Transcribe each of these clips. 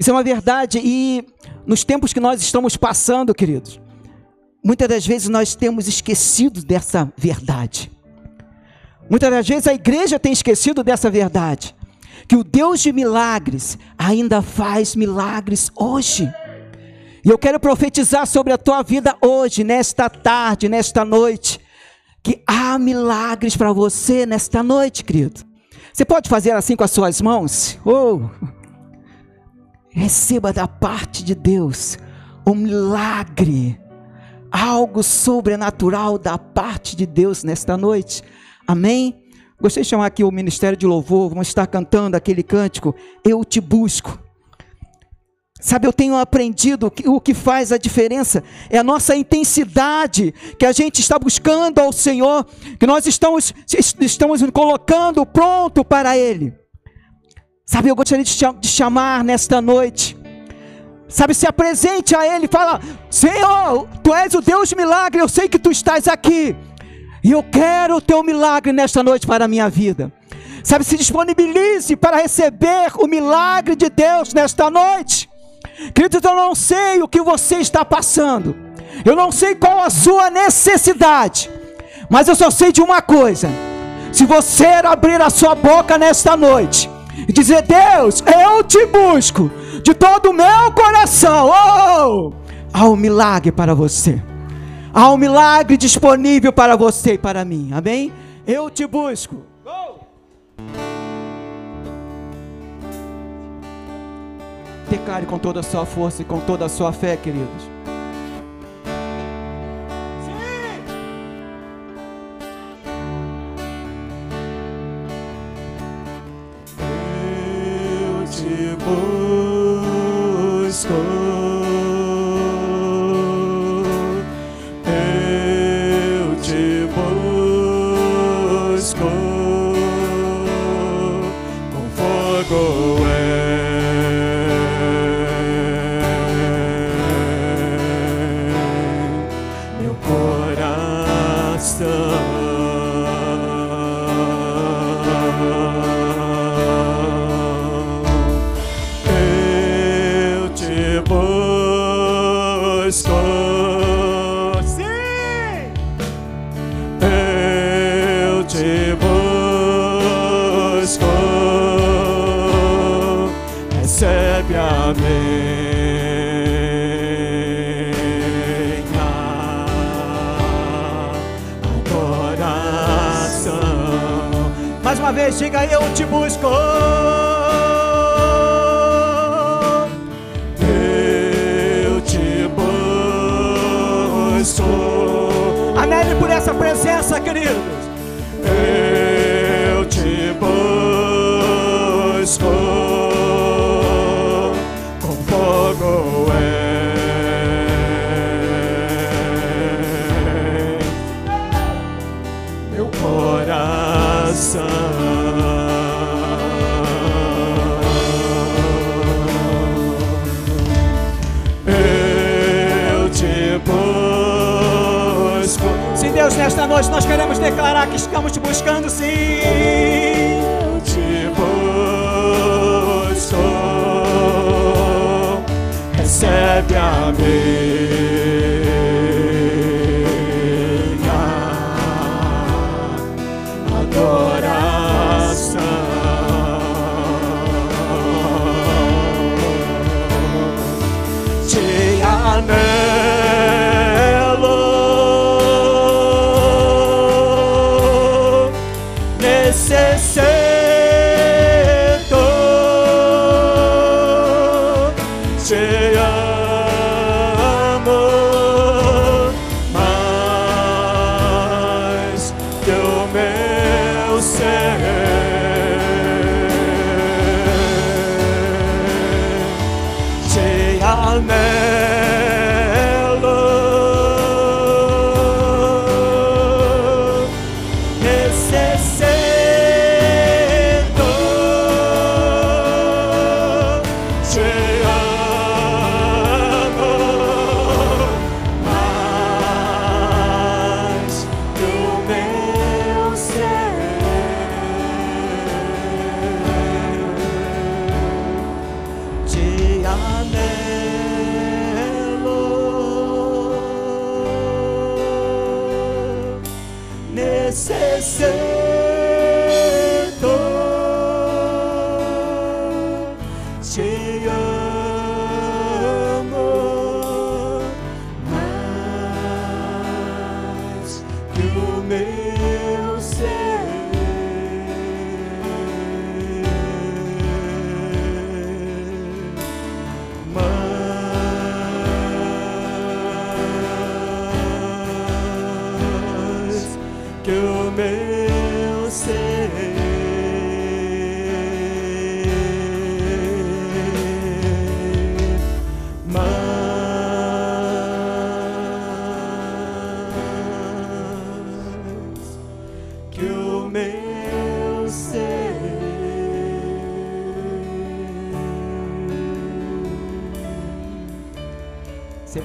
Isso é uma verdade e nos tempos que nós estamos passando, queridos, muitas das vezes nós temos esquecido dessa verdade. Muitas das vezes a igreja tem esquecido dessa verdade, que o Deus de milagres ainda faz milagres hoje. E eu quero profetizar sobre a tua vida hoje, nesta tarde, nesta noite, que há milagres para você nesta noite, querido. Você pode fazer assim com as suas mãos? Oh! Receba da parte de Deus um milagre, algo sobrenatural da parte de Deus nesta noite. Amém? Gostaria de chamar aqui o ministério de louvor, vamos estar cantando aquele cântico, Eu Te Busco. Sabe, eu tenho aprendido que o que faz a diferença é a nossa intensidade, que a gente está buscando ao Senhor, que nós estamos, estamos colocando pronto para Ele. Sabe, eu gostaria de chamar nesta noite. Sabe, se apresente a Ele, fala: Senhor, Tu és o Deus de milagre, eu sei que Tu estás aqui, e eu quero o Teu milagre nesta noite para a minha vida. Sabe, se disponibilize para receber o milagre de Deus nesta noite. Queridos, eu não sei o que você está passando, eu não sei qual a sua necessidade, mas eu só sei de uma coisa: se você abrir a sua boca nesta noite e dizer, Deus, eu te busco de todo o meu coração, oh, há um milagre para você, há um milagre disponível para você e para mim, amém? Eu te busco. Declare com toda a sua força e com toda a sua fé, queridos. Te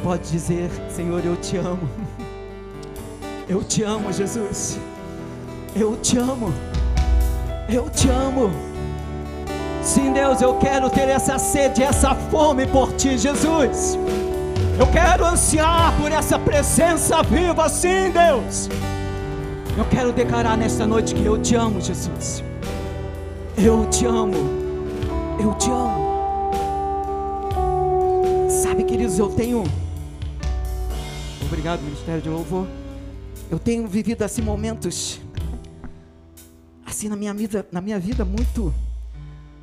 pode dizer, Senhor, eu te amo. Eu te amo, Jesus. Eu te amo. Eu te amo. Sim, Deus, eu quero ter essa sede, essa fome por ti, Jesus. Eu quero ansiar por essa presença viva, sim, Deus. Eu quero declarar nesta noite que eu te amo, Jesus. Eu te amo. Eu te amo. Sabe, queridos, eu tenho. Obrigado, Ministério de Louvor. Eu tenho vivido assim momentos assim na minha vida, na minha vida muito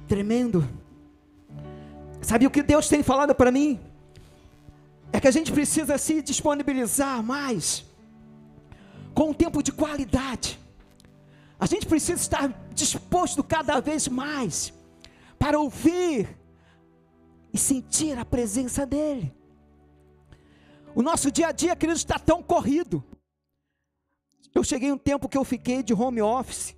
tremendo. Sabe o que Deus tem falado para mim? É que a gente precisa se disponibilizar mais com um tempo de qualidade. A gente precisa estar disposto cada vez mais para ouvir e sentir a presença dEle. O nosso dia a dia, querido, está tão corrido. Eu cheguei um tempo que eu fiquei de home office.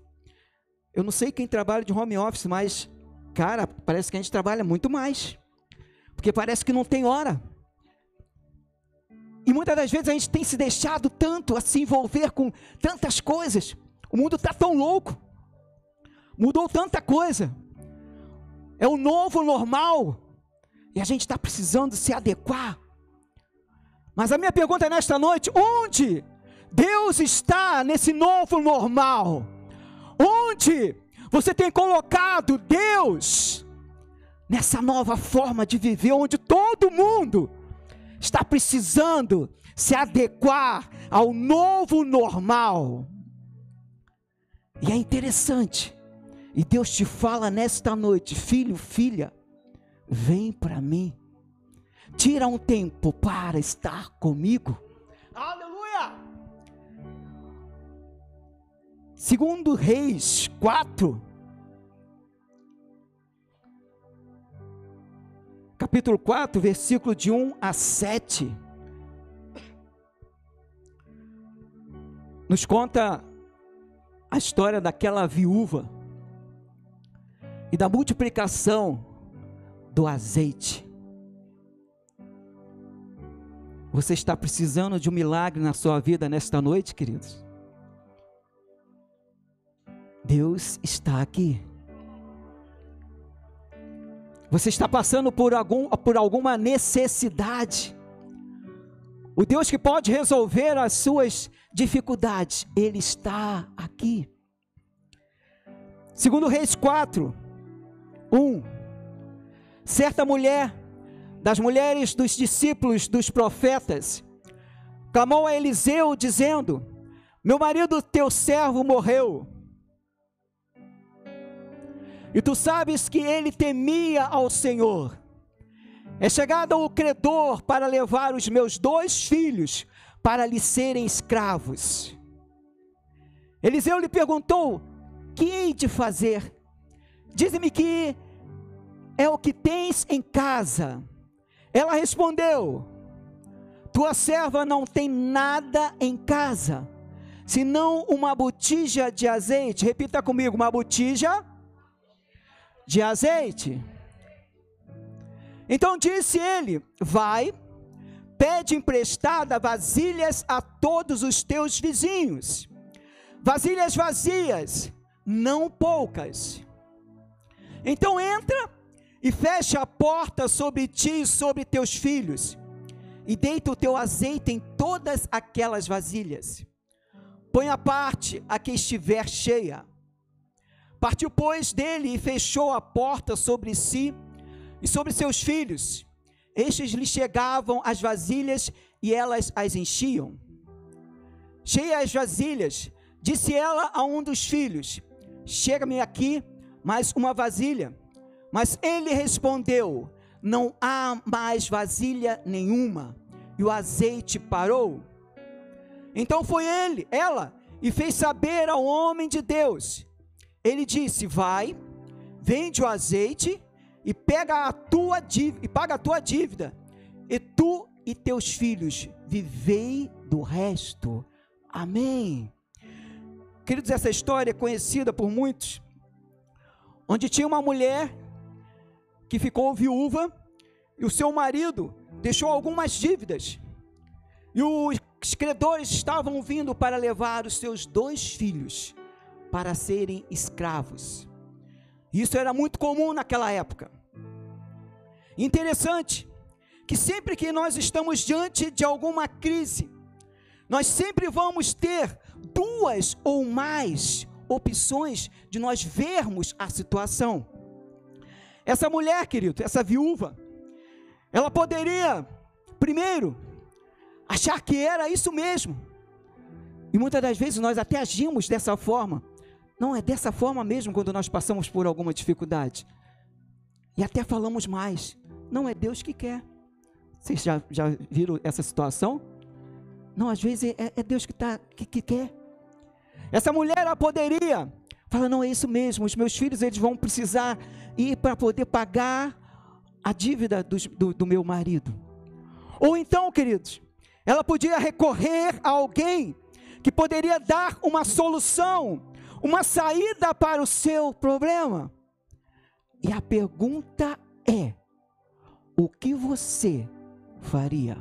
Eu não sei quem trabalha de home office, mas, cara, parece que a gente trabalha muito mais. Porque parece que não tem hora. E muitas das vezes a gente tem se deixado tanto a se envolver com tantas coisas. O mundo está tão louco. Mudou tanta coisa. É o novo normal. E a gente está precisando se adequar. Mas a minha pergunta nesta noite: onde Deus está nesse novo normal? Onde você tem colocado Deus nessa nova forma de viver, onde todo mundo está precisando se adequar ao novo normal? E é interessante, e Deus te fala nesta noite, filho, filha, vem para mim, tira um tempo para estar comigo. Aleluia! Segundo Reis 4, capítulo 4, versículo de 1 a 7, nos conta a história daquela viúva e da multiplicação do azeite. Você está precisando de um milagre na sua vida nesta noite, queridos? Deus está aqui. Você está passando por, algum, por alguma necessidade. O Deus que pode resolver as suas dificuldades, Ele está aqui. Segundo Reis 4, 1. Certa mulher, das mulheres dos discípulos dos profetas, clamou a Eliseu, dizendo: Meu marido, teu servo, morreu. E tu sabes que ele temia ao Senhor. É chegado o credor para levar os meus dois filhos para lhe serem escravos. Eliseu lhe perguntou: Que hei de fazer? Dize-me que é o que tens em casa. Ela respondeu: Tua serva não tem nada em casa, senão uma botija de azeite. Repita comigo: uma botija de azeite. Então disse ele: Vai, pede emprestada vasilhas a todos os teus vizinhos, vasilhas vazias, não poucas. Então entra e fecha a porta sobre ti e sobre teus filhos, e deita o teu azeite em todas aquelas vasilhas. Põe parte a que estiver cheia. Partiu, pois, dele e fechou a porta sobre si e sobre seus filhos. Estes lhe chegavam as vasilhas e elas as enchiam. Cheias as vasilhas, disse ela a um dos filhos: Chega-me aqui mais uma vasilha. Mas ele respondeu: Não há mais vasilha nenhuma. E o azeite parou. Então foi ele, ela, e fez saber ao homem de Deus. Ele disse: Vai, vende o azeite e pega a tua dívida, e paga a tua dívida. E tu e teus filhos vivei do resto. Amém. Queridos, essa história é conhecida por muitos, onde tinha uma mulher que ficou viúva e o seu marido deixou algumas dívidas. E os credores estavam vindo para levar os seus dois filhos para serem escravos. Isso era muito comum naquela época. Interessante que sempre que nós estamos diante de alguma crise, nós sempre vamos ter duas ou mais opções de nós vermos a situação. Essa mulher, querido, essa viúva, ela poderia, primeiro, achar que era isso mesmo. E muitas das vezes nós até agimos dessa forma. Não é dessa forma mesmo quando nós passamos por alguma dificuldade. E até falamos mais. Não é Deus que quer. Vocês já, já viram essa situação? Não, às vezes é, é Deus que, tá, que, que quer. Essa mulher ela poderia falar: não, é isso mesmo, os meus filhos eles vão precisar ir para poder pagar a dívida do, do, do meu marido. Ou então, queridos, ela podia recorrer a alguém que poderia dar uma solução, uma saída para o seu problema. E a pergunta é: o que você faria?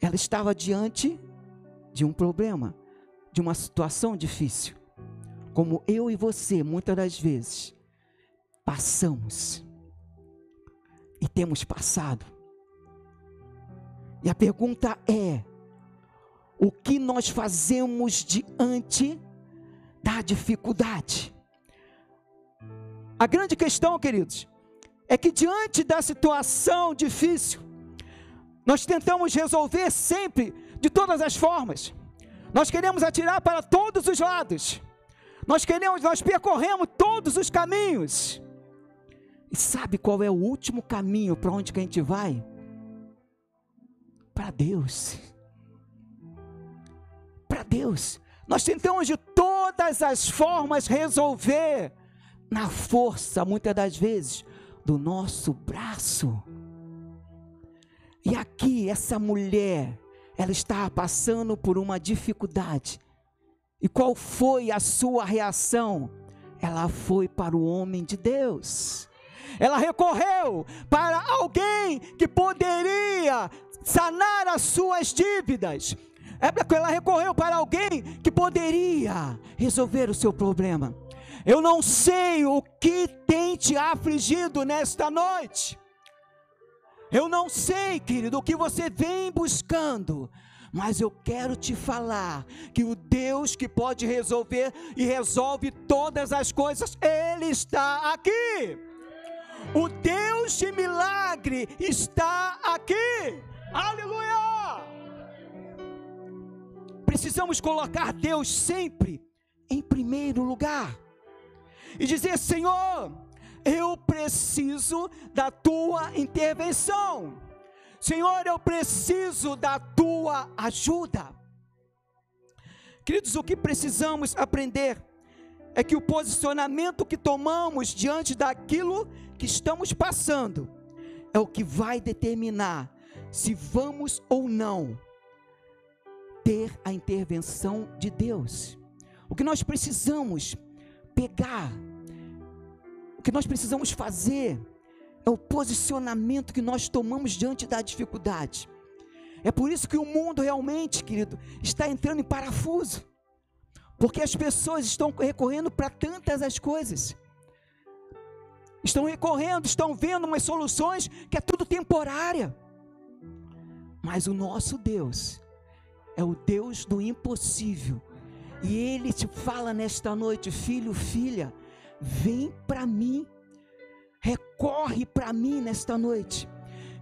Ela estava diante de um problema, de uma situação difícil como eu e você, muitas das vezes, passamos e temos passado. E a pergunta é: o que nós fazemos diante da dificuldade? A grande questão, queridos, é que diante da situação difícil, nós tentamos resolver sempre de todas as formas. Nós queremos atirar para todos os lados. Nós queremos, nós percorremos todos os caminhos. E sabe qual é o último caminho para onde que a gente vai? Para Deus. Para Deus. Nós tentamos de todas as formas resolver na força, muitas das vezes, do nosso braço. E aqui essa mulher, ela está passando por uma dificuldade e qual foi a sua reação? Ela foi para o homem de Deus. Ela recorreu para alguém que poderia sanar as suas dívidas. Ela recorreu para alguém que poderia resolver o seu problema. Eu não sei o que tem te afligido nesta noite. Eu não sei, querido, o que você vem buscando, mas eu quero te falar que o Deus que pode resolver e resolve todas as coisas, Ele está aqui. O Deus de milagre está aqui. Aleluia! Precisamos colocar Deus sempre em primeiro lugar e dizer: Senhor, eu preciso da tua intervenção. Senhor, eu preciso da tua ajuda. Queridos, o que precisamos aprender é que o posicionamento que tomamos diante daquilo que estamos passando é o que vai determinar se vamos ou não ter a intervenção de Deus. O que nós precisamos pegar, o que nós precisamos fazer é o posicionamento que nós tomamos diante da dificuldade. É por isso que o mundo realmente, querido, está entrando em parafuso. Porque as pessoas estão recorrendo para tantas as coisas. estão recorrendo, estão vendo umas soluções que é tudo temporária. Mas o nosso Deus é o Deus do impossível. E Ele te fala nesta noite, filho, filha, vem para mim, recorre para mim nesta noite.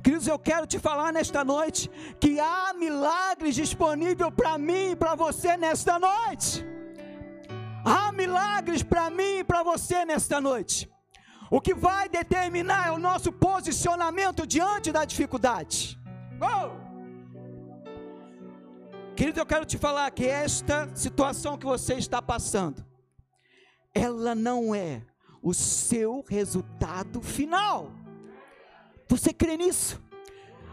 Queridos, eu quero te falar nesta noite que há milagres disponível para mim e para você nesta noite. Há milagres para mim e para você nesta noite. O que vai determinar é o nosso posicionamento diante da dificuldade. Oh! Querido, eu quero te falar que esta situação que você está passando, ela não é o seu resultado final. Você crê nisso?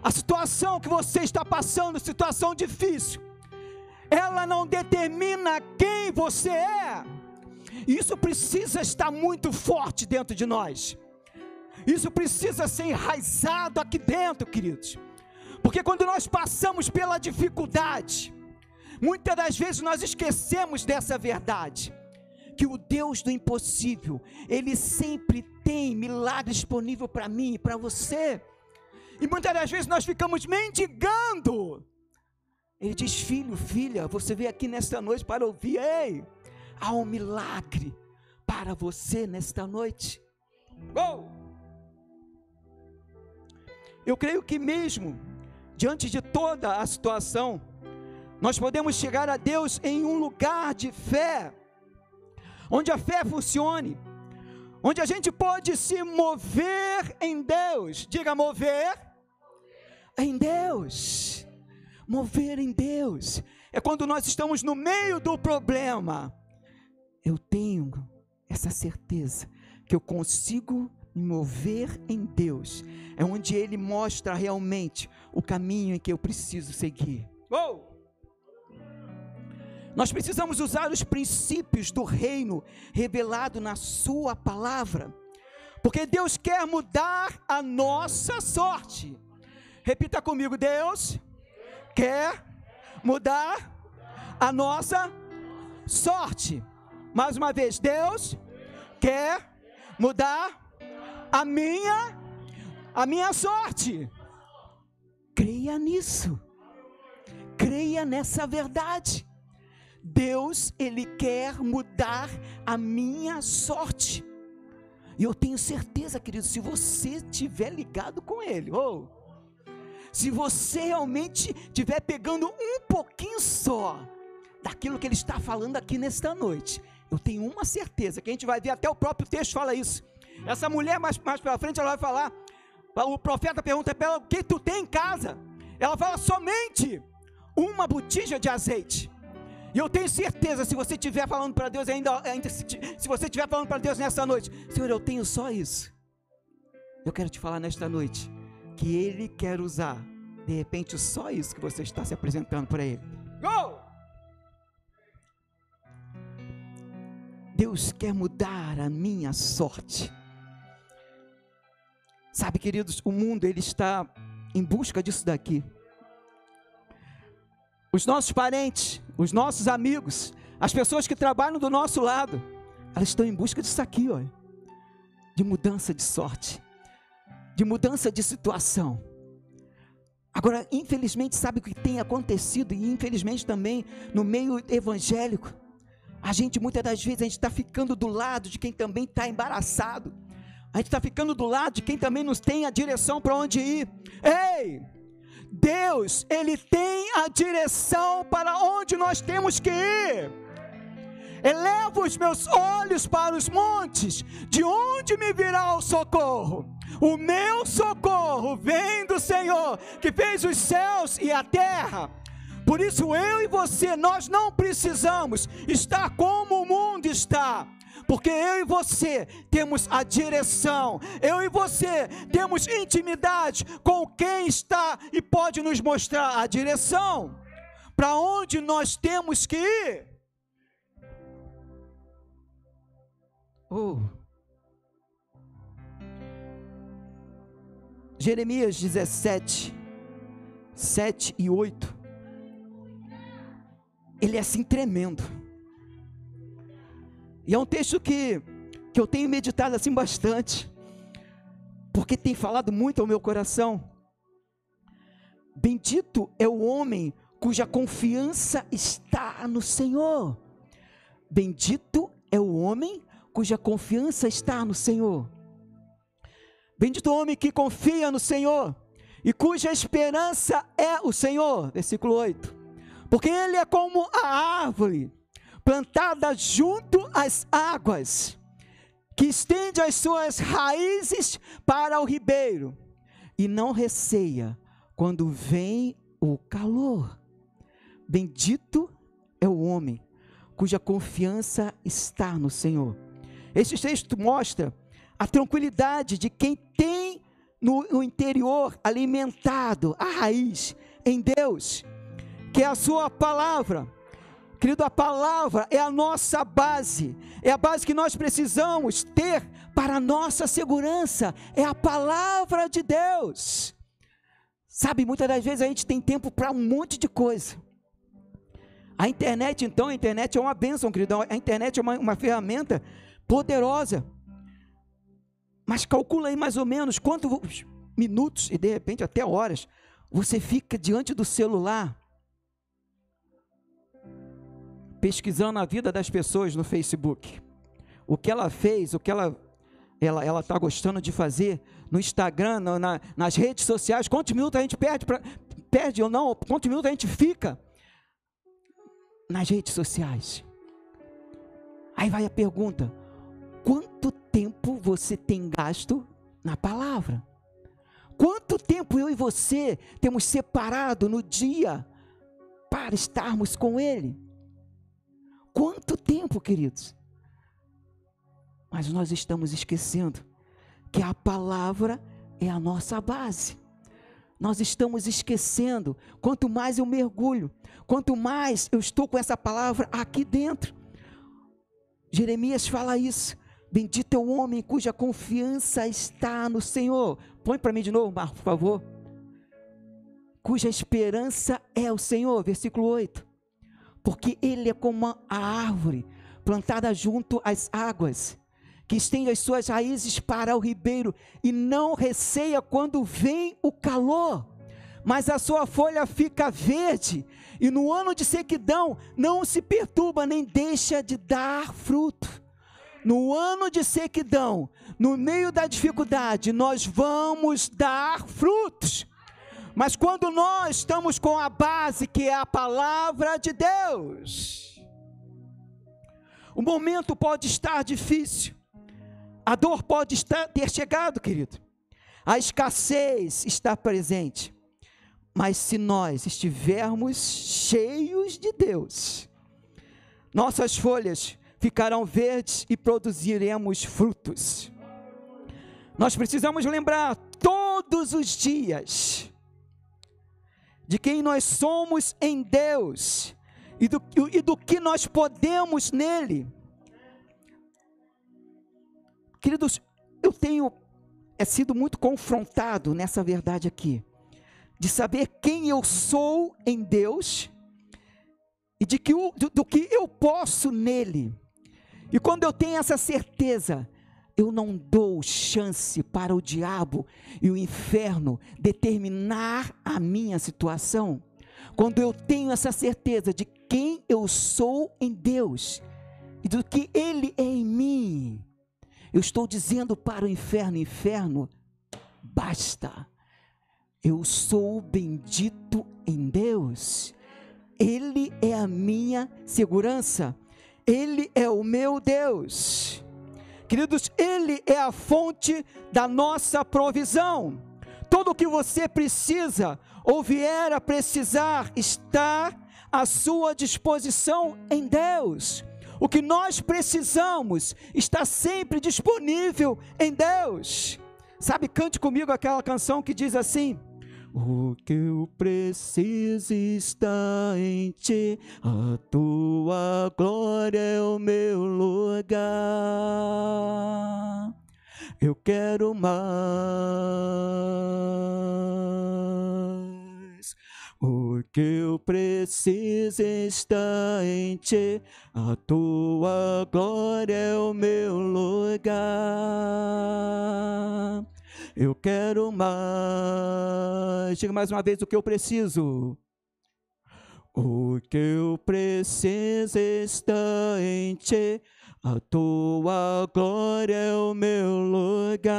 A situação que você está passando, situação difícil, ela não determina quem você é. Isso precisa estar muito forte dentro de nós. Isso precisa ser enraizado aqui dentro, queridos. Porque quando nós passamos pela dificuldade, muitas das vezes nós esquecemos dessa verdade. Que o Deus do impossível, Ele sempre tem milagre disponível para mim e para você. E muitas das vezes nós ficamos mendigando. Ele diz: Filho, filha, você veio aqui nesta noite para ouvir. Ei, há um milagre para você nesta noite. Oh! Eu creio que mesmo diante de toda a situação, nós podemos chegar a Deus em um lugar de fé, onde a fé funcione, onde a gente pode se mover em Deus. Diga mover em Deus. Mover em Deus é quando nós estamos no meio do problema. Eu tenho essa certeza que eu consigo me mover em Deus. É onde Ele mostra realmente o caminho em que eu preciso seguir. Oh! Nós precisamos usar os princípios do reino revelado na Sua palavra, porque Deus quer mudar a nossa sorte. Repita comigo: Deus quer mudar a nossa sorte. Mais uma vez, Deus quer mudar a minha a minha sorte. Creia nisso. Creia nessa verdade. Deus, ele quer mudar a minha sorte. E eu tenho certeza, querido, se você estiver ligado com ele, ou se você realmente estiver pegando um pouquinho só daquilo que ele está falando aqui nesta noite, eu tenho uma certeza que a gente vai ver até o próprio texto fala isso essa mulher, mais, mais pela frente, ela vai falar. O profeta pergunta para ela: O que tu tem em casa? Ela fala: Somente uma botija de azeite. E eu tenho certeza, se você estiver falando para Deus ainda, ainda se, se você estiver falando para Deus nessa noite, Senhor, eu tenho só isso. Eu quero te falar nesta noite que Ele quer usar, de repente, só isso que você está se apresentando para Ele. Go! Deus quer mudar a minha sorte. Sabe, queridos, o mundo ele está em busca disso daqui. Os nossos parentes, os nossos amigos, as pessoas que trabalham do nosso lado, elas estão em busca disso aqui, ó, de mudança de sorte, de mudança de situação. Agora, infelizmente, sabe o que tem acontecido, e infelizmente também no meio evangélico, a gente muitas das vezes a gente está ficando do lado de quem também está embaraçado a gente está ficando do lado de quem também nos tem a direção para onde ir. Ei! Deus, Ele tem a direção para onde nós temos que ir. Eleva os meus olhos para os montes, de onde me virá o socorro? O meu socorro vem do Senhor, que fez os céus e a terra. Por isso eu e você, nós não precisamos estar como o mundo está porque eu e você temos a direção, eu e você temos intimidade com quem está e pode nos mostrar a direção, para onde nós temos que ir. Oh. Jeremias 17, 7 e 8. Ele é assim tremendo. E é um texto que, que eu tenho meditado assim bastante. porque tem falado muito ao meu coração. Bendito é o homem cuja confiança está no Senhor. Bendito é o homem cuja confiança está no Senhor. Bendito o homem que confia no Senhor e cuja esperança é o Senhor. Versículo 8. Porque ele é como a árvore plantada junto às águas, que estende as suas raízes para o ribeiro e não receia quando vem o calor. Bendito é o homem cuja confiança está no Senhor. Este texto mostra a tranquilidade de quem tem no, no interior alimentado a raiz em Deus, que é a sua palavra. Querido, a palavra é a nossa base, é a base que nós precisamos ter para a nossa segurança, é a palavra de Deus. Sabe, muitas das vezes a gente tem tempo para um monte de coisa. A internet, então, a internet é uma bênção, querido. A internet é uma, uma ferramenta poderosa. Mas calcula aí mais ou menos quantos minutos e de repente até horas você fica diante do celular pesquisando a vida das pessoas no Facebook. O que ela fez, o que ela ela ela está gostando de fazer no Instagram, na, nas redes sociais. Quantos minutos a gente perde pra, perde ou não? Quantos minutos a gente fica nas redes sociais? Aí vai a pergunta: quanto tempo você tem gasto na palavra? Quanto tempo eu e você temos separado no dia para estarmos com Ele? Quanto tempo, queridos? Mas nós estamos esquecendo que a palavra é a nossa base. Nós estamos esquecendo. Quanto mais eu mergulho, quanto mais eu estou com essa palavra aqui dentro. Jeremias fala isso. Bendito é o homem cuja confiança está no Senhor. Põe para mim de novo, Marco, por favor. Cuja esperança é o Senhor, versículo 8. Porque ele é como a árvore plantada junto às águas, que estende as suas raízes para o ribeiro e não receia quando vem o calor, mas a sua folha fica verde, e no ano de sequidão não se perturba nem deixa de dar fruto no ano de sequidão, no meio da dificuldade, nós vamos dar frutos. Mas quando nós estamos com a base que é a palavra de Deus, o momento pode estar difícil, a dor pode estar, ter chegado, querido, a escassez está presente, mas se nós estivermos cheios de Deus, nossas folhas ficarão verdes e produziremos frutos. Nós precisamos lembrar todos os dias de quem nós somos em Deus e do, e do que nós podemos nele. Queridos, eu tenho é sido muito confrontado nessa verdade aqui, de saber quem eu sou em Deus e de que, do, do que eu posso nele. E quando eu tenho essa certeza, eu não dou chance para o diabo e o inferno determinar a minha situação. Quando eu tenho essa certeza de quem eu sou em Deus e do que Ele é em mim, eu estou dizendo para o inferno: inferno, basta. Eu sou bendito em Deus. Ele é a minha segurança. Ele é o meu Deus. Queridos, Ele é a fonte da nossa provisão. Tudo o que você precisa ou vier a precisar está à sua disposição em Deus. O que nós precisamos está sempre disponível em Deus. Sabe, cante comigo aquela canção que diz assim: o que eu preciso está em ti, a tua glória é o meu lugar. Eu quero mais. O que eu preciso está em ti, a tua glória é o meu lugar. Eu quero mais. Diga mais uma vez o que eu preciso. O que eu preciso está em ti. A tua glória é o meu lugar.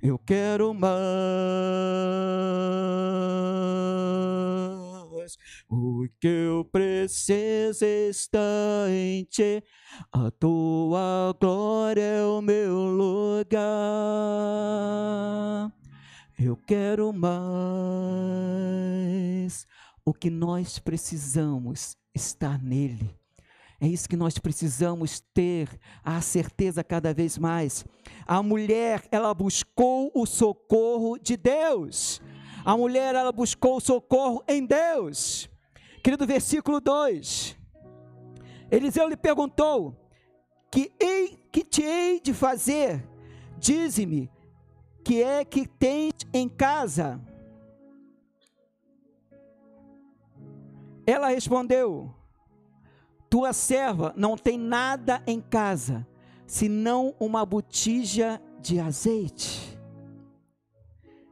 Eu quero mais. O que eu preciso está em ti. A tua glória é o meu lugar. Eu quero mais. O que nós precisamos está nele. É isso que nós precisamos ter a certeza cada vez mais. A mulher, ela buscou o socorro de Deus. A mulher, ela buscou socorro em Deus. Querido versículo 2. Eliseu lhe perguntou: Que, hei, que te hei de fazer? Dize-me, que é que tens em casa? Ela respondeu: tua serva não tem nada em casa, senão uma botija de azeite.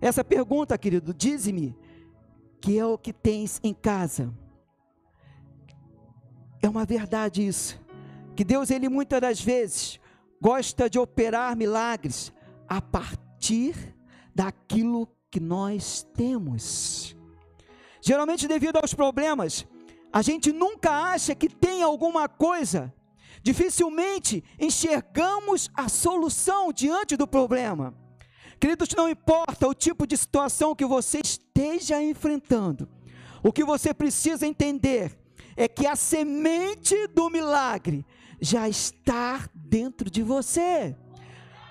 Essa pergunta, querido, dize-me, que é o que tens em casa. É uma verdade isso. Que Deus, Ele muitas das vezes gosta de operar milagres a partir daquilo que nós temos. Geralmente, devido aos problemas, a gente nunca acha que tem alguma coisa. Dificilmente enxergamos a solução diante do problema. Queridos, não importa o tipo de situação que você esteja enfrentando, o que você precisa entender é que a semente do milagre já está dentro de você.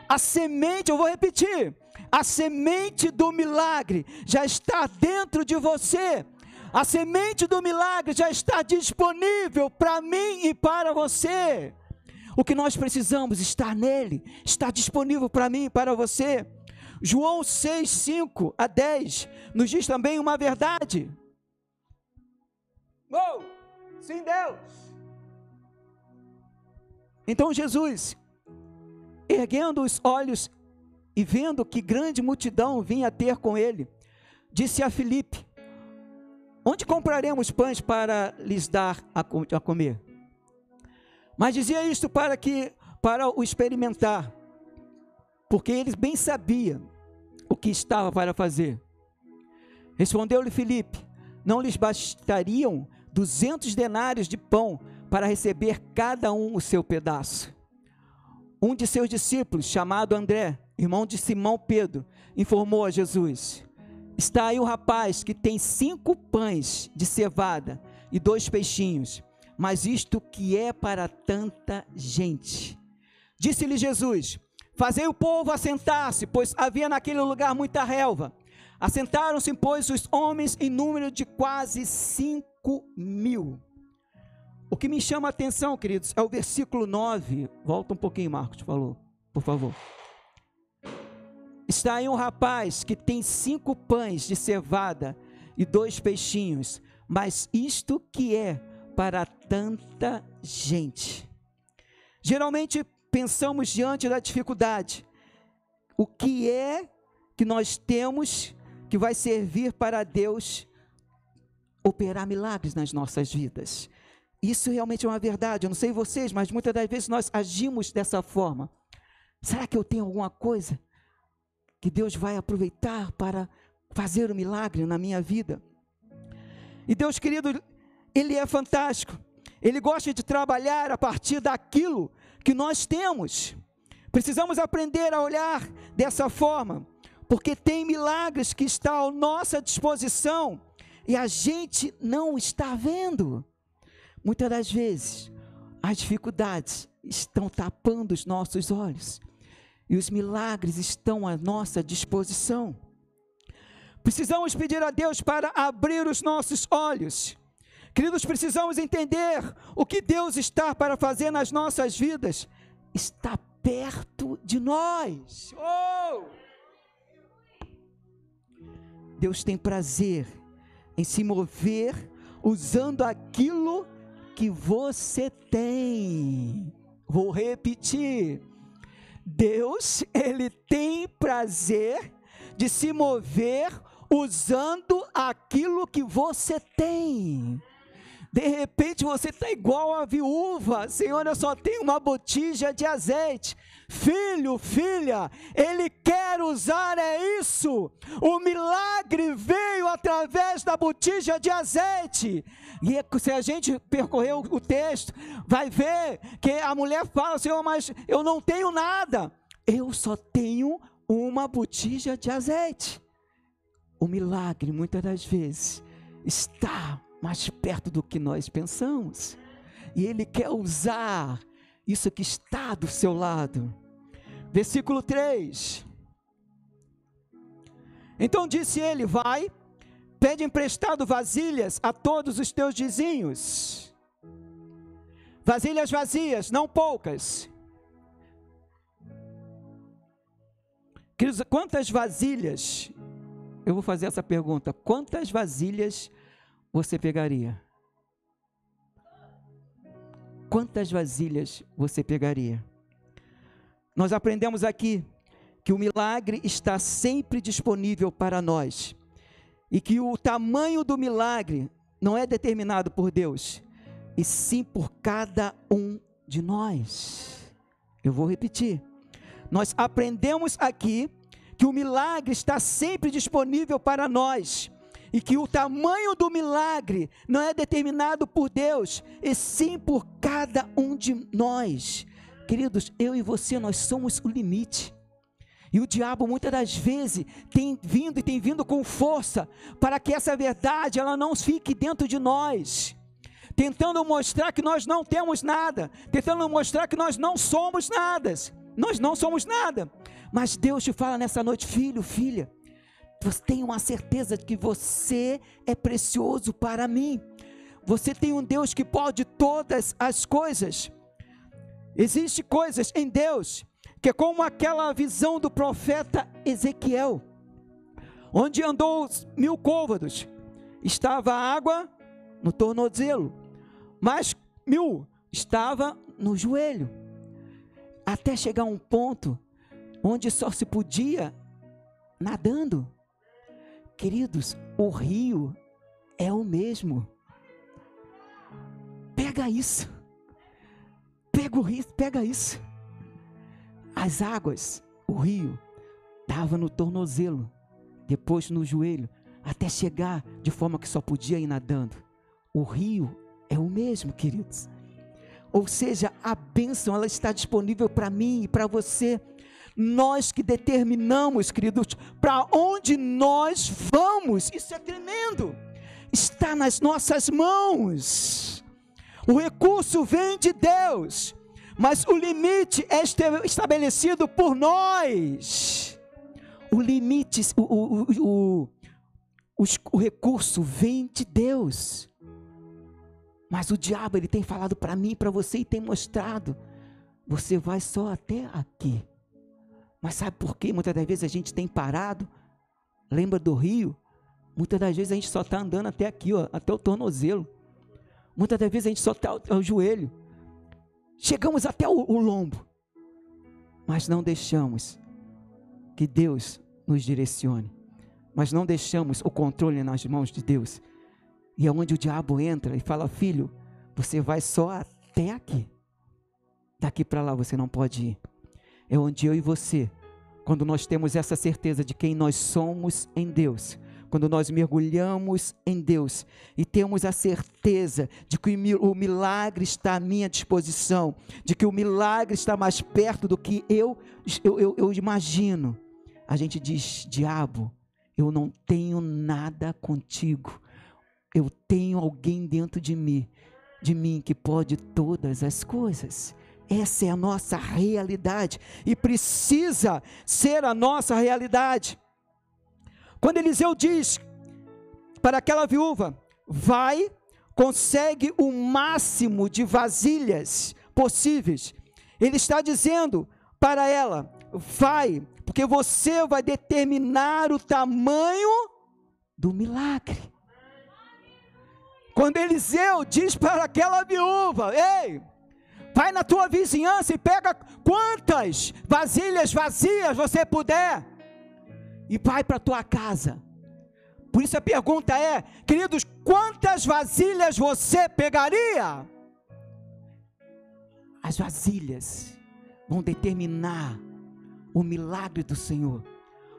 A semente, eu vou repetir, a semente do milagre já está dentro de você. A semente do milagre já está disponível para mim e para você. O que nós precisamos está nele, está disponível para mim e para você. João 6, 5 a 10 nos diz também uma verdade. Oh, sim, Deus. Então Jesus, erguendo os olhos e vendo que grande multidão vinha ter com ele, disse a Filipe: Onde compraremos pães para lhes dar a, a comer? Mas dizia isto para que para o experimentar, porque eles bem sabiam o que estava para fazer. Respondeu-lhe Filipe: Não lhes bastariam duzentos denários de pão para receber cada um o seu pedaço. Um de seus discípulos, chamado André, irmão de Simão Pedro, informou a Jesus: Está aí o rapaz que tem cinco pães de cevada e dois peixinhos, mas isto que é para tanta gente. Disse-lhe Jesus: Fazei o povo assentar-se, pois havia naquele lugar muita relva. Assentaram-se, pois, os homens em número de quase cinco mil. O que me chama a atenção, queridos, é o versículo 9. Volta um pouquinho, Marcos, falou, por favor. Está aí um rapaz que tem cinco pães de cevada e dois peixinhos, mas isto que é para tanta gente. Geralmente pensamos diante da dificuldade, o que é que nós temos que vai servir para Deus operar milagres nas nossas vidas. Isso realmente é uma verdade. Eu não sei vocês, mas muitas das vezes nós agimos dessa forma. Será que eu tenho alguma coisa que Deus vai aproveitar para fazer um milagre na minha vida. E Deus querido, Ele é fantástico. Ele gosta de trabalhar a partir daquilo que nós temos. Precisamos aprender a olhar dessa forma, porque tem milagres que estão à nossa disposição e a gente não está vendo. Muitas das vezes, as dificuldades estão tapando os nossos olhos e os milagres estão à nossa disposição. Precisamos pedir a Deus para abrir os nossos olhos. Queridos, precisamos entender o que Deus está para fazer nas nossas vidas. Está perto de nós. Oh! Deus tem prazer em se mover usando aquilo que você tem. Vou repetir. Deus, ele tem prazer de se mover usando aquilo que você tem. De repente você está igual a viúva, Senhor, eu só tenho uma botija de azeite. Filho, filha, Ele quer usar é isso. O milagre veio através da botija de azeite. E é se a gente percorrer o texto, vai ver que a mulher fala, Senhor, mas eu não tenho nada. Eu só tenho uma botija de azeite. O milagre, muitas das vezes, está mais perto do que nós pensamos. E Ele quer usar isso que está do seu lado. Versículo 3. Então disse ele: Vai, pede emprestado vasilhas a todos os teus vizinhos. Vasilhas vazias, não poucas. Quantas vasilhas? Eu vou fazer essa pergunta: quantas vasilhas você pegaria? Quantas vasilhas você pegaria? Nós aprendemos aqui que o milagre está sempre disponível para nós e que o tamanho do milagre não é determinado por Deus, e sim por cada um de nós. Eu vou repetir. Nós aprendemos aqui que o milagre está sempre disponível para nós e que o tamanho do milagre não é determinado por Deus, e sim por cada um de nós. Queridos, eu e você, nós somos o limite. E o diabo muitas das vezes tem vindo e tem vindo com força para que essa verdade ela não fique dentro de nós. Tentando mostrar que nós não temos nada, tentando mostrar que nós não somos nada. Nós não somos nada. Mas Deus te fala nessa noite, filho, filha, você tem uma certeza de que você é precioso para mim. Você tem um Deus que pode todas as coisas. Existem coisas em Deus que é como aquela visão do profeta Ezequiel, onde andou mil côvados, estava água no tornozelo, mas mil estava no joelho, até chegar um ponto onde só se podia nadando. Queridos, o rio é o mesmo. Pega isso. Pega o rio, pega isso. As águas, o rio, dava no tornozelo, depois no joelho, até chegar de forma que só podia ir nadando. O rio é o mesmo, queridos. Ou seja, a bênção ela está disponível para mim e para você nós que determinamos, queridos, para onde nós vamos. Isso é tremendo. Está nas nossas mãos. O recurso vem de Deus, mas o limite é estabelecido por nós. O limite, o, o, o, o, recurso vem de Deus. Mas o diabo ele tem falado para mim, para você e tem mostrado. Você vai só até aqui. Mas sabe por que muitas das vezes a gente tem parado? Lembra do rio? Muitas das vezes a gente só está andando até aqui, ó, até o tornozelo. Muitas das vezes a gente só está ao, joelho. Chegamos até o, o lombo. Mas não deixamos que Deus nos direcione. Mas não deixamos o controle nas mãos de Deus. E é onde o diabo entra e fala: Filho, você vai só até aqui. Daqui para lá você não pode ir é onde eu e você, quando nós temos essa certeza de quem nós somos em Deus, quando nós mergulhamos em Deus e temos a certeza de que o milagre está à minha disposição, de que o milagre está mais perto do que eu, eu, eu, eu imagino, a gente diz: diabo, eu não tenho nada contigo, eu tenho alguém dentro de mim, de mim que pode todas as coisas. Essa é a nossa realidade e precisa ser a nossa realidade. Quando Eliseu diz para aquela viúva: vai, consegue o máximo de vasilhas possíveis, ele está dizendo para ela: vai, porque você vai determinar o tamanho do milagre. Quando Eliseu diz para aquela viúva: ei, Vai na tua vizinhança e pega quantas vasilhas vazias você puder e vai para a tua casa. Por isso a pergunta é, queridos, quantas vasilhas você pegaria? As vasilhas vão determinar o milagre do Senhor.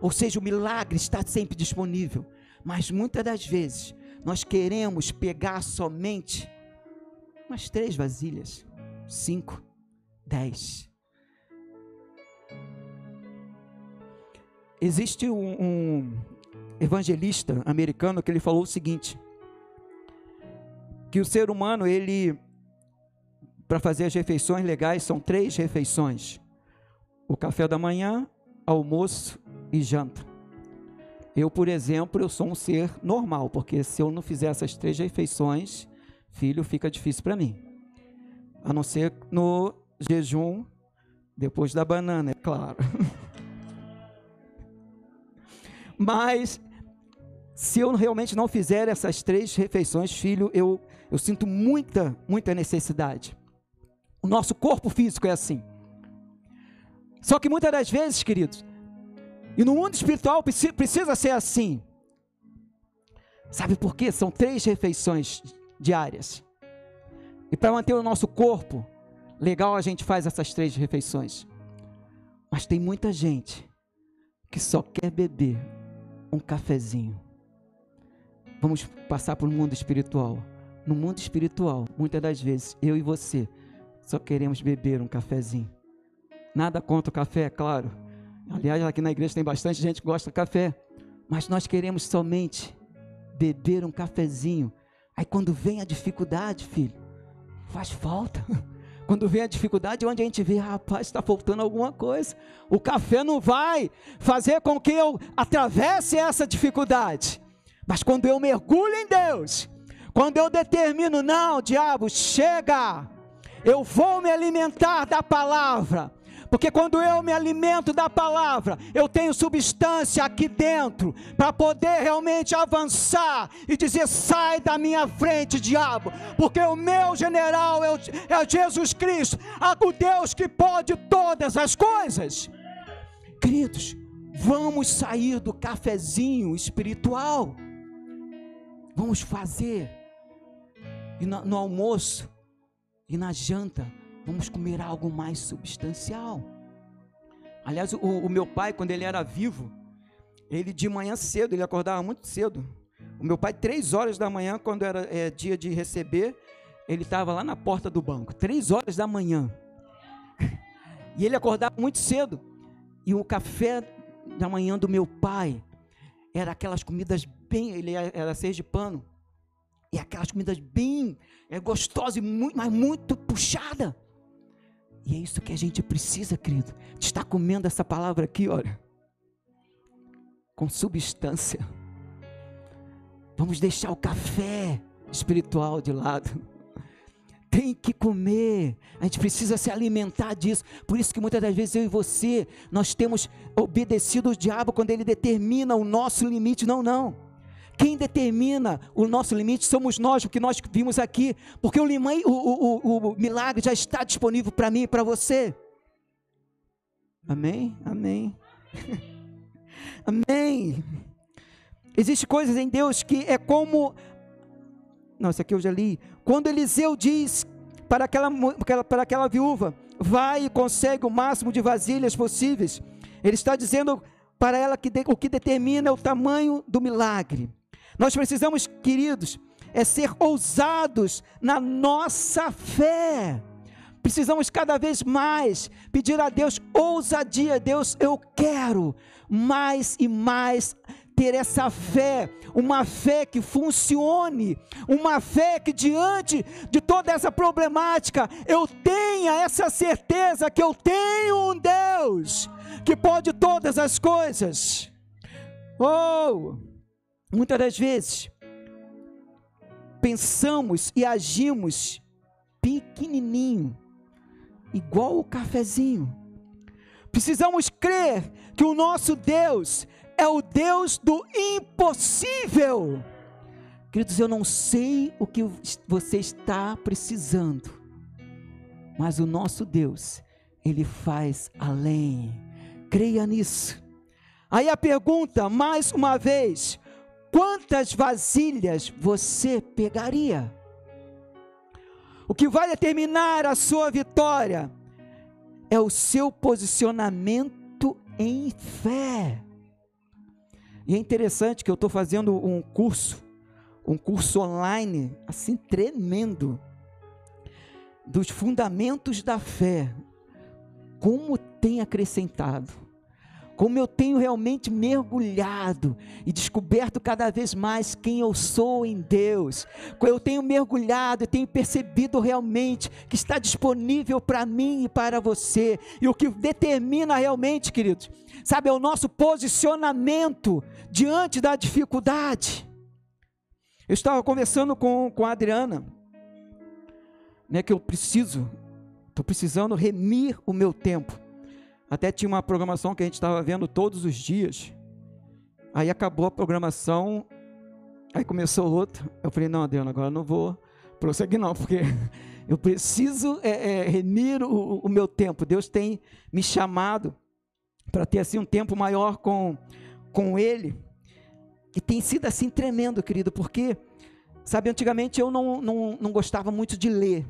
Ou seja, o milagre está sempre disponível, mas muitas das vezes nós queremos pegar somente umas três vasilhas, cinco, dez. Existe um, um evangelista americano que ele falou o seguinte: que o ser humano ele para fazer as refeições legais são três refeições: o café da manhã, almoço e janta. Eu, por exemplo, eu sou um ser normal, porque se eu não fizer essas três refeições, filho, fica difícil para mim. A não ser no jejum depois da banana, é claro. Mas se eu realmente não fizer essas três refeições, filho, eu, eu sinto muita, muita necessidade. O nosso corpo físico é assim. Só que muitas das vezes, queridos, e no mundo espiritual precisa ser assim. Sabe por quê? São três refeições diárias. E para manter o nosso corpo legal, a gente faz essas três refeições. Mas tem muita gente que só quer beber um cafezinho. Vamos passar para o mundo espiritual. No mundo espiritual, muitas das vezes, eu e você só queremos beber um cafezinho. Nada contra o café, é claro. Aliás, aqui na igreja tem bastante gente que gosta de café. Mas nós queremos somente beber um cafezinho. Aí quando vem a dificuldade, filho, faz falta. Quando vem a dificuldade, onde a gente vê, rapaz, está faltando alguma coisa. O café não vai fazer com que eu atravesse essa dificuldade. Mas quando eu mergulho em Deus, quando eu determino, não, diabo, chega, eu vou me alimentar da palavra. Porque quando eu me alimento da palavra, eu tenho substância aqui dentro para poder realmente avançar e dizer: sai da minha frente, diabo, porque o meu general é, o, é Jesus Cristo, o Deus que pode todas as coisas. Queridos, vamos sair do cafezinho espiritual. Vamos fazer. E no, no almoço e na janta, vamos comer algo mais substancial. Aliás, o, o, meu pai, quando ele era vivo, ele de manhã cedo, ele acordava muito cedo. O meu pai, três horas da manhã, quando era é, dia de receber, ele estava lá na porta do banco, três horas da manhã. E ele acordava muito cedo. E o café da manhã do meu pai era aquelas comidas bem, ele era seis de pano. E aquelas comidas bem é, gostosas muito, mas muito puxada. E é isso que a gente precisa, querido. Estar comendo essa palavra aqui, olha. Com substância. Vamos deixar o café espiritual de lado. Tem que comer. A gente precisa se alimentar disso. Por isso que muitas das vezes eu e você, nós temos obedecido o diabo quando ele determina o nosso limite. Não, não. Quem determina o nosso limite somos nós, o que nós vimos aqui, porque o, o, o, o milagre já está disponível para mim e para você. Amém? Amém. Amém. Existem coisas em Deus que é como. Não, isso aqui eu já li. Quando Eliseu diz para aquela, para aquela viúva: vai e consegue o máximo de vasilhas possíveis. Ele está dizendo para ela que o que determina é o tamanho do milagre. Nós precisamos, queridos, é ser ousados na nossa fé. Precisamos cada vez mais pedir a Deus ousadia. Deus, eu quero mais e mais ter essa fé, uma fé que funcione, uma fé que diante de toda essa problemática eu tenha essa certeza que eu tenho um Deus que pode todas as coisas. Oh! Muitas das vezes, pensamos e agimos pequenininho, igual o cafezinho. Precisamos crer que o nosso Deus é o Deus do impossível. Queridos, eu não sei o que você está precisando, mas o nosso Deus, ele faz além. Creia nisso. Aí a pergunta, mais uma vez: quantas vasilhas você pegaria? O que vai determinar a sua vitória é o seu posicionamento em fé. E é interessante que eu estou fazendo um curso, um curso online, assim, tremendo, dos fundamentos da fé. Como tem acrescentado como eu tenho realmente mergulhado e descoberto cada vez mais quem eu sou em Deus. Eu tenho mergulhado e tenho percebido realmente que está disponível para mim e para você. E o que determina realmente, queridos, sabe, é o nosso posicionamento diante da dificuldade. Eu estava conversando com, com a Adriana, né, que eu preciso, estou precisando remir o meu tempo até tinha uma programação que a gente estava vendo todos os dias. Aí acabou a programação, aí começou outra. Eu falei, não, Adriano, agora não vou prosseguir não, porque eu preciso é, é, o, o, meu tempo. Deus tem me chamado para ter assim um tempo maior com, com Ele. E tem sido assim tremendo, querido, porque, sabe, antigamente eu não, não, não gostava muito de ler.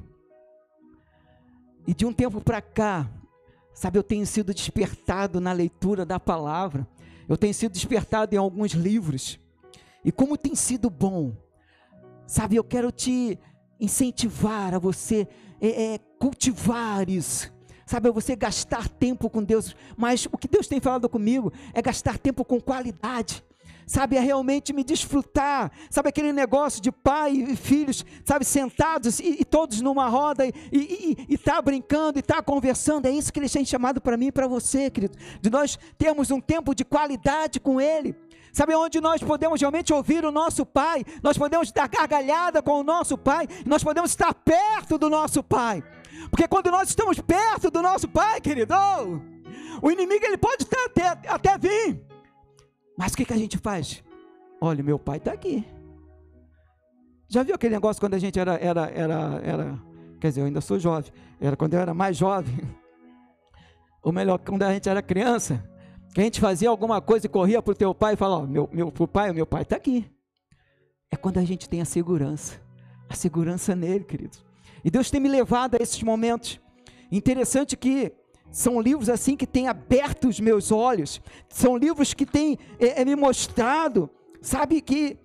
E de um tempo para cá, Sabe, eu tenho sido despertado na leitura da palavra, eu tenho sido despertado em alguns livros, e como tem sido bom, sabe, eu quero te incentivar a você é, é, cultivar isso, sabe, você gastar tempo com Deus, mas o que Deus tem falado comigo é gastar tempo com qualidade, sabe, é realmente me desfrutar, sabe, aquele negócio de pai e filhos, sabe, sentados e, e todos numa roda e, e, e, tá brincando e tá conversando, é isso que ele tem chamado para mim e para você, querido, de nós termos um tempo de qualidade com ele, sabe, onde nós podemos realmente ouvir o nosso pai, nós podemos dar gargalhada com o nosso pai, nós podemos estar perto do nosso pai, porque quando nós estamos perto do nosso pai, querido, oh, o inimigo ele pode até, até vir, mas o que, que a gente faz? Olha, meu pai está aqui. Já viu aquele negócio quando a gente era, era, era, era, quer dizer, eu ainda sou jovem, era quando eu era mais jovem, ou melhor, quando a gente era criança, que a gente fazia alguma coisa e corria para o teu pai e falava, meu, meu pro pai, meu pai está aqui. É quando a gente tem a segurança, a segurança nele, queridos. E Deus tem me levado a esses momentos. Interessante que são livros assim que têm aberto os meus olhos, são livros que têm é, é, me mostrado, sabe, que,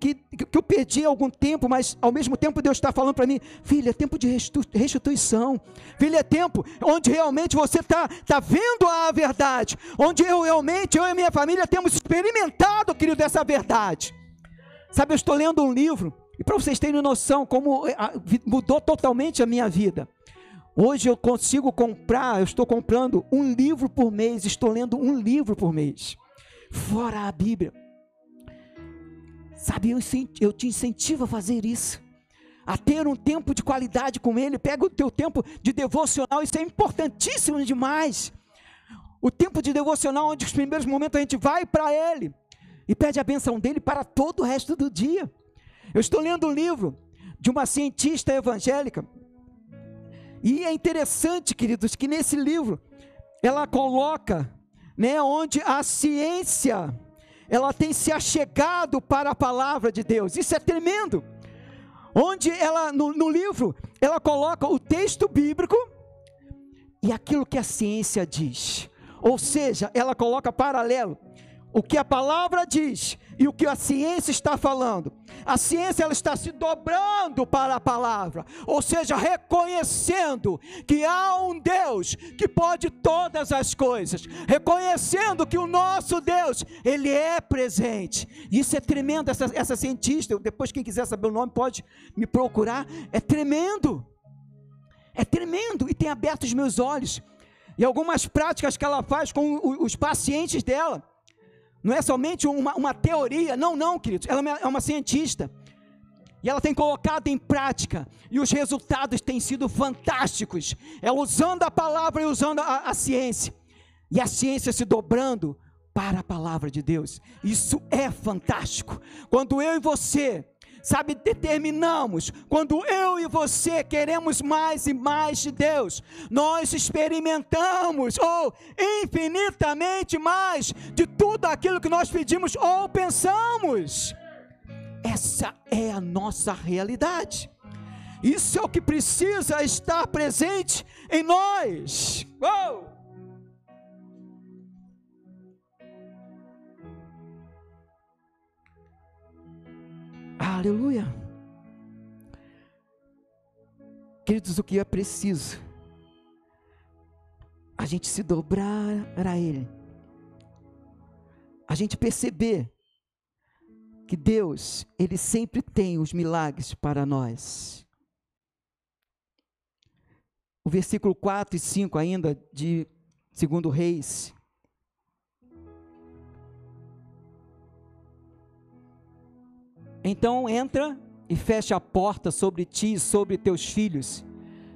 que, que eu perdi algum tempo, mas ao mesmo tempo Deus está falando para mim, filho, é tempo de restituição, filho, é tempo onde realmente você está tá vendo a verdade, onde eu realmente, eu e minha família temos experimentado, querido, dessa verdade. Sabe, eu estou lendo um livro, e para vocês terem noção como é, mudou totalmente a minha vida. Hoje eu consigo comprar, eu estou comprando um livro por mês, estou lendo um livro por mês, fora a Bíblia. Sabe, eu, eu te incentivo a fazer isso, a ter um tempo de qualidade com Ele. Pega o teu tempo de devocional, isso é importantíssimo demais. O tempo de devocional, onde os primeiros momentos a gente vai para Ele e pede a benção dele para todo o resto do dia. Eu estou lendo um livro de uma cientista evangélica e é interessante, queridos, que nesse livro ela coloca, né, onde a ciência ela tem se achegado para a palavra de Deus. Isso é tremendo. Onde ela no, no livro ela coloca o texto bíblico e aquilo que a ciência diz. Ou seja, ela coloca paralelo o que a palavra diz e o que a ciência está falando. A ciência ela está se dobrando para a palavra, ou seja, reconhecendo que há um Deus que pode todas as coisas, reconhecendo que o nosso Deus, ele é presente. Isso é tremendo essa, essa cientista, depois quem quiser saber o nome pode me procurar, é tremendo. É tremendo e tem aberto os meus olhos. E algumas práticas que ela faz com os pacientes dela não é somente uma, uma teoria, não, não, queridos. Ela é uma cientista. E ela tem colocado em prática. E os resultados têm sido fantásticos. Ela usando a palavra e usando a, a ciência. E a ciência se dobrando para a palavra de Deus. Isso é fantástico. Quando eu e você sabe, determinamos, quando eu e você queremos mais e mais de Deus, nós experimentamos, ou infinitamente mais, de tudo aquilo que nós pedimos ou pensamos. Essa é a nossa realidade. Isso é o que precisa estar presente em nós. Uou! Aleluia. Queridos, o que é preciso? A gente se dobrar a Ele. A gente perceber que Deus, Ele sempre tem os milagres para nós. O versículo 4 e 5 ainda de segundo Reis. Então entra e fecha a porta sobre ti e sobre teus filhos,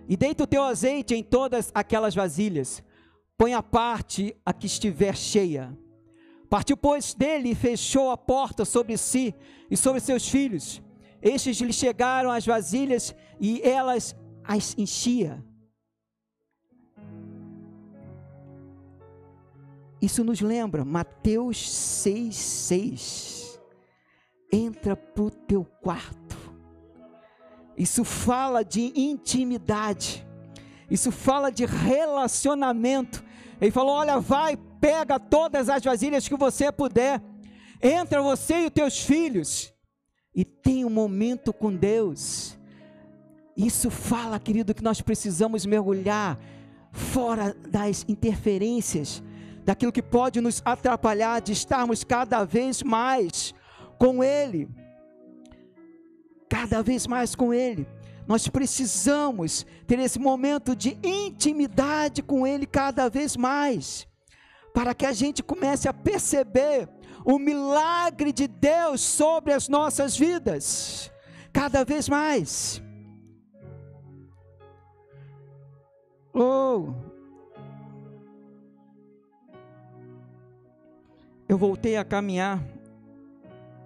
e deita o teu azeite em todas aquelas vasilhas, põe a parte a que estiver cheia. Partiu, pois, dele e fechou a porta sobre si e sobre seus filhos. Estes lhe chegaram as vasilhas e elas as enchia. Isso nos lembra Mateus 6,6 entra para o teu quarto. Isso fala de intimidade, isso fala de relacionamento. Ele falou: Olha, vai, pega todas as vasilhas que você puder, entra você e os teus filhos, e tem um momento com Deus. Isso fala, querido, que nós precisamos mergulhar fora das interferências, daquilo que pode nos atrapalhar de estarmos cada vez mais com Ele, cada vez mais com Ele. Nós precisamos ter esse momento de intimidade com Ele cada vez mais, para que a gente comece a perceber o milagre de Deus sobre as nossas vidas, cada vez mais. Oh, eu voltei a caminhar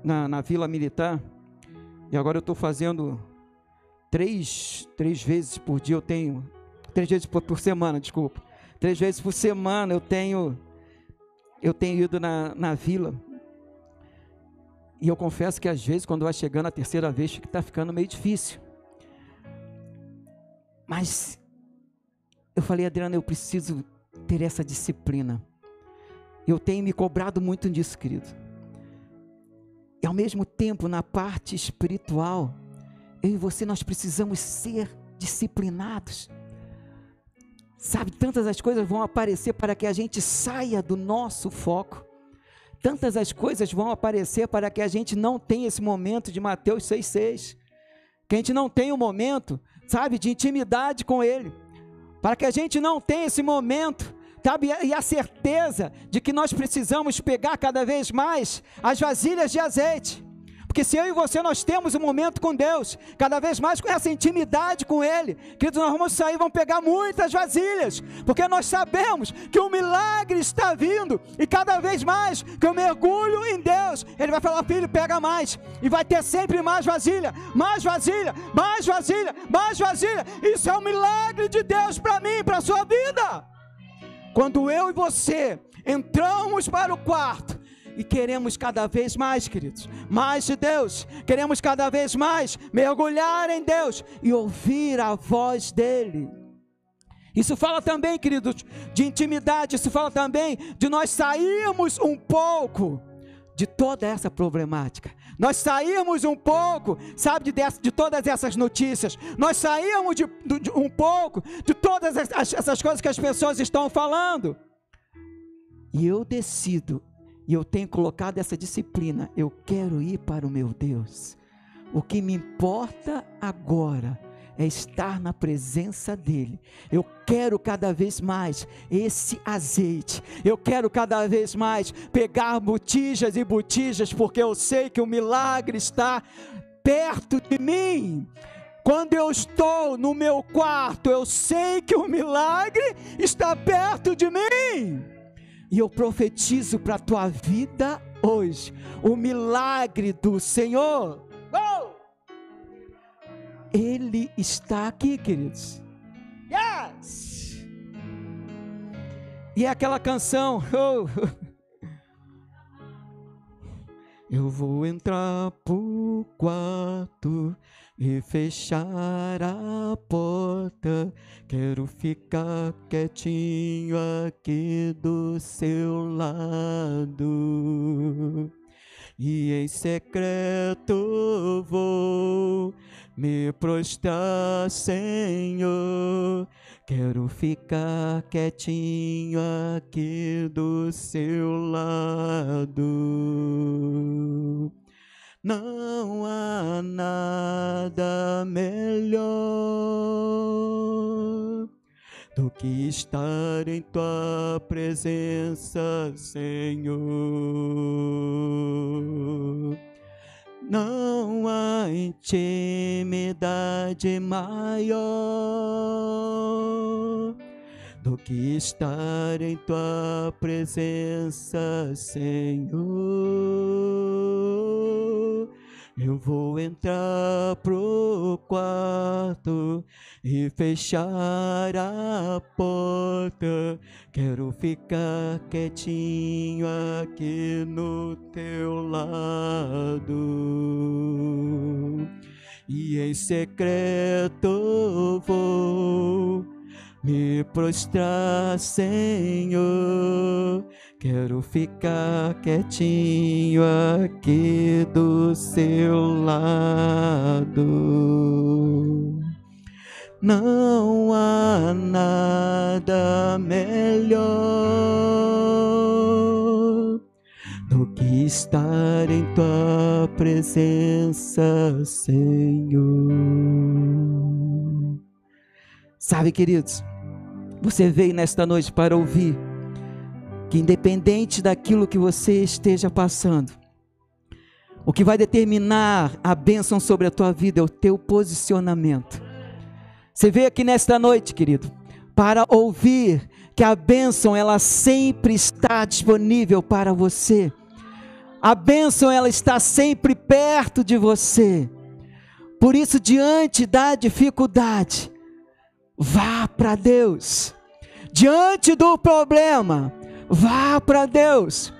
na, na Vila Militar, e agora eu estou fazendo três, três vezes por dia, eu tenho, três vezes por, por semana, desculpa, três vezes por semana eu tenho, eu tenho ido na, na Vila, e eu confesso que às vezes, quando vai chegando a terceira vez, está ficando meio difícil. Mas eu falei, Adriana, eu preciso ter essa disciplina. Eu tenho me cobrado muito disso, querido. E ao mesmo tempo, na parte espiritual, eu e você nós precisamos ser disciplinados. Sabe, tantas as coisas vão aparecer para que a gente saia do nosso foco. Tantas as coisas vão aparecer para que a gente não tenha esse momento de Mateus 6,6. Que a gente não tenha o um momento, sabe, de intimidade com Ele. Para que a gente não tenha esse momento sabe? E a certeza de que nós precisamos pegar cada vez mais as vasilhas de azeite. Porque se eu e você nós temos um momento com Deus, cada vez mais com essa intimidade com Ele, queridos, nós vamos sair, vamos pegar muitas vasilhas, porque nós sabemos que o milagre está vindo, e cada vez mais que eu mergulho em Deus, Ele vai falar, filho, pega mais, e vai ter sempre mais vasilha, mais vasilha, mais vasilha, mais vasilha. Isso é um milagre de Deus para mim, para a sua vida. Quando eu e você entramos para o quarto e queremos cada vez mais, queridos, mais de Deus, queremos cada vez mais mergulhar em Deus e ouvir a voz dEle. Isso fala também, queridos, de intimidade, isso fala também de nós sairmos um pouco de toda essa problemática. Nós saímos um pouco, sabe, de, de todas essas notícias. Nós saímos de, de, um pouco de todas essas, essas coisas que as pessoas estão falando. E eu decido, e eu tenho colocado essa disciplina. Eu quero ir para o meu Deus. O que me importa agora é estar na presença dEle. Eu quero cada vez mais esse azeite. Eu quero cada vez mais pegar botijas e botijas, porque eu sei que o milagre está perto de mim. Quando eu estou no meu quarto, eu sei que o milagre está perto de mim. E eu profetizo para a tua vida hoje o milagre do Senhor. Oh! Ele está aqui, queridos. Yes! E é aquela canção. Oh. Eu vou entrar pro quarto e fechar a porta. Quero ficar quietinho aqui do seu lado. E em secreto vou me prostrar, Senhor. Quero ficar quietinho aqui do seu lado. Não há nada melhor do que estar em tua presença, Senhor. Não há intimidade maior do que estar em tua presença, Senhor. Eu vou entrar pro quarto e fechar a porta. Quero ficar quietinho aqui no teu lado. E em secreto vou me prostrar, Senhor. Quero ficar quietinho aqui do seu lado. Não há nada melhor do que estar em tua presença, Senhor. Sabe, queridos, você veio nesta noite para ouvir que, independente daquilo que você esteja passando, o que vai determinar a bênção sobre a tua vida é o teu posicionamento. Você veio aqui nesta noite, querido, para ouvir que a bênção ela sempre está disponível para você. A bênção ela está sempre perto de você. Por isso, diante da dificuldade, vá para Deus. Diante do problema, vá para Deus.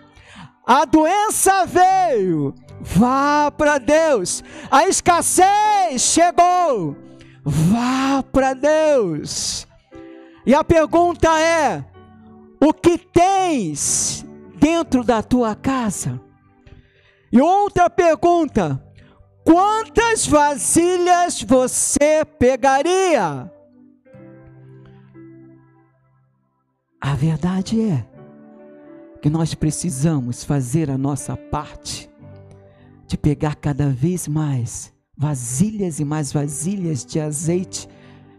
A doença veio, vá para Deus. A escassez chegou, vá para Deus. E a pergunta é: o que tens dentro da tua casa? E outra pergunta: quantas vasilhas você pegaria? A verdade é nós precisamos fazer a nossa parte de pegar cada vez mais vasilhas e mais vasilhas de azeite,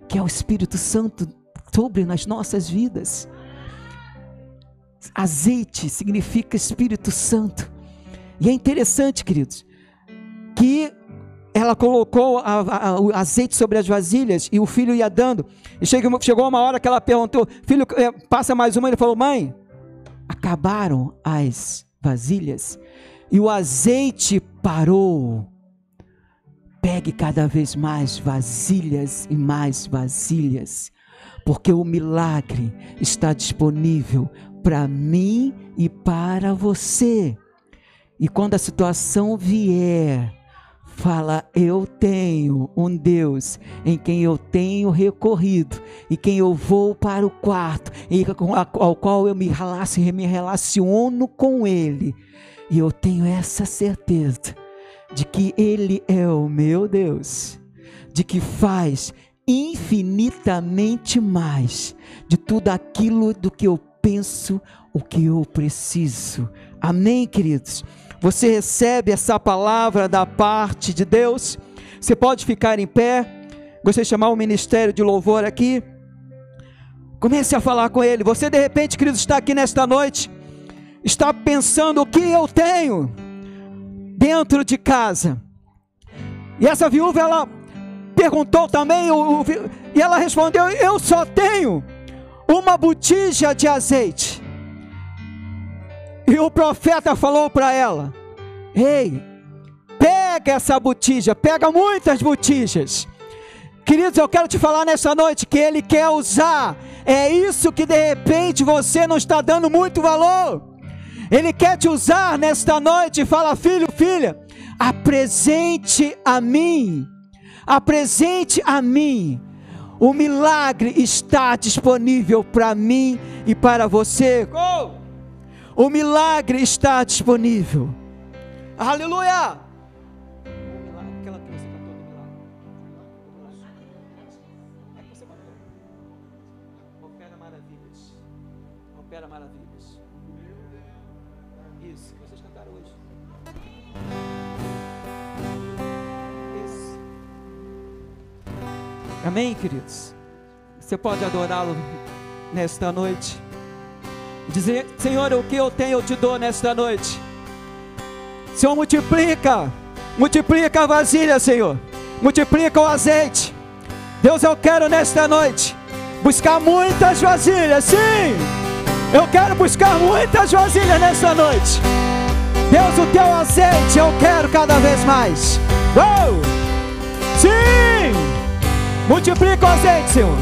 que é o Espírito Santo sobre nas nossas vidas. Azeite significa Espírito Santo. E é interessante, queridos, que ela colocou a, a, o azeite sobre as vasilhas e o filho ia dando. E chegou, chegou uma hora que ela perguntou: Filho, eh, passa mais uma. Ele falou: Mãe, acabaram as vasilhas e o azeite parou. Pegue cada vez mais vasilhas e mais vasilhas, porque o milagre está disponível para mim e para você. E quando a situação vier, fala: Eu tenho um Deus em quem eu tenho recorrido e quem eu vou para o quarto, e ao qual eu me relaciono com Ele. E eu tenho essa certeza de que Ele é o meu Deus, de que faz infinitamente mais de tudo aquilo do que eu penso, o que eu preciso. Amém, queridos? Você recebe essa palavra da parte de Deus? Você pode ficar em pé. Gostaria de chamar o ministério de louvor aqui. Comece a falar com ele. Você de repente, querido, está aqui nesta noite, está pensando o que eu tenho dentro de casa. E essa viúva, ela perguntou também, e ela respondeu: Eu só tenho uma botija de azeite. E o profeta falou para ela: Ei, pega essa botija, pega muitas botijas, Queridos, eu quero te falar nessa noite que Ele quer usar. É isso que de repente você não está dando muito valor. Ele quer te usar nesta noite. Fala, filho, filha, apresente a mim. Apresente a mim. O milagre está disponível para mim e para você. Oh! O milagre está disponível. Aleluia! Que que. Opera maravilhas. Isso, vocês cantaram hoje. Amém, queridos? Você pode adorá-lo nesta noite. Dizer, Senhor, o que eu tenho eu te dou nesta noite. Senhor, multiplica, multiplica a vasilha, Senhor, multiplica o azeite. Deus, eu quero nesta noite buscar muitas vasilhas, sim, eu quero buscar muitas vasilhas nesta noite. Deus, o teu azeite eu quero cada vez mais. Oh! Sim! Multiplica o azeite, Senhor.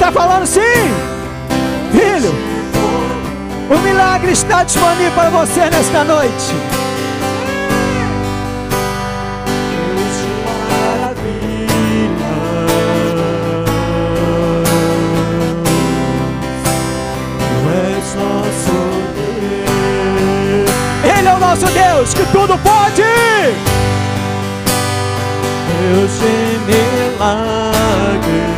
Está falando, sim, filho, o milagre está disponível para você nesta noite. Ele é o nosso Deus que tudo pode. Deus de milagres,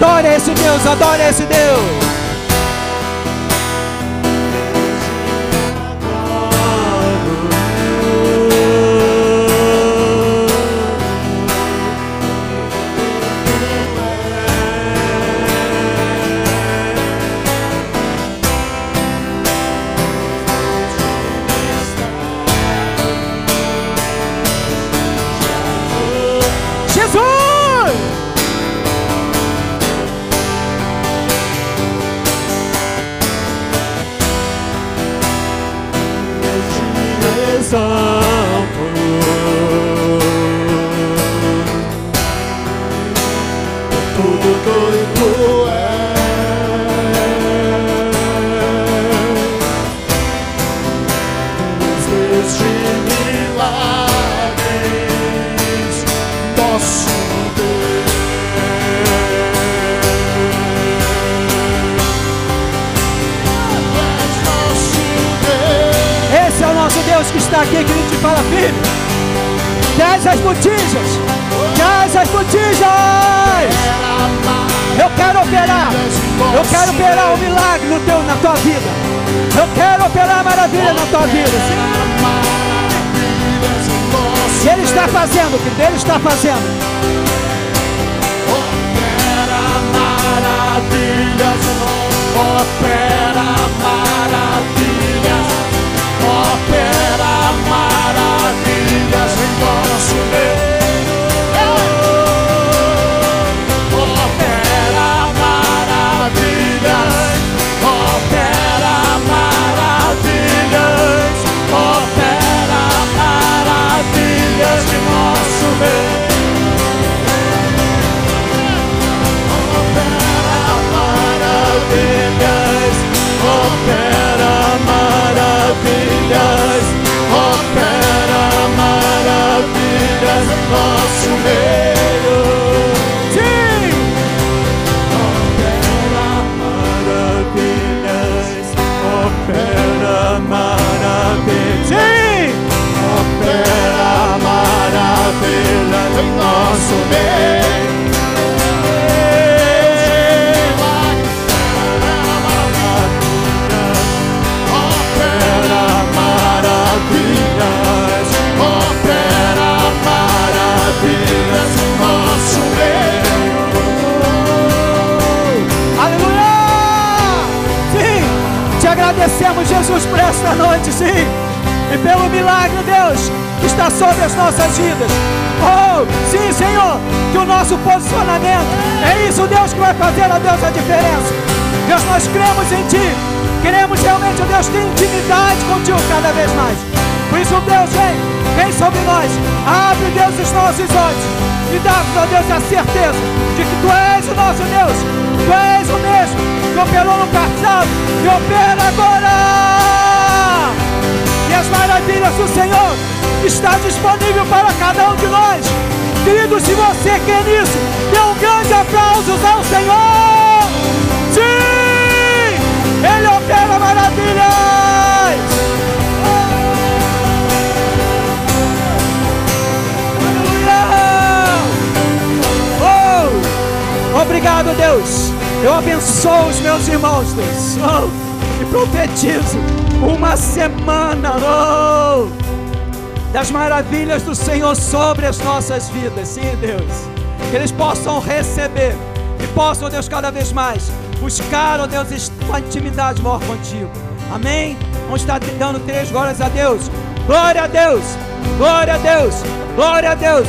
Adore esse Deus, adore esse Deus. son. Fazendo, Olhos. E dá-nos, ó Deus, a certeza de que Tu és o nosso Deus. Tu és o mesmo que operou no passado e opera agora. E as maravilhas do Senhor está disponível para cada um de nós. Querido, se você quer nisso, dê um grande aplauso ao Senhor. Sim! Ele opera maravilhas! Obrigado, Deus. Eu abençoo os meus irmãos, Deus. Oh! E profetizo uma semana oh! das maravilhas do Senhor sobre as nossas vidas. Sim, Deus. Que eles possam receber e possam, Deus, cada vez mais buscar, ó Deus, uma intimidade maior contigo. Amém? Vamos estar dando três glórias a Deus. Glória a Deus. Glória a Deus. Glória a Deus.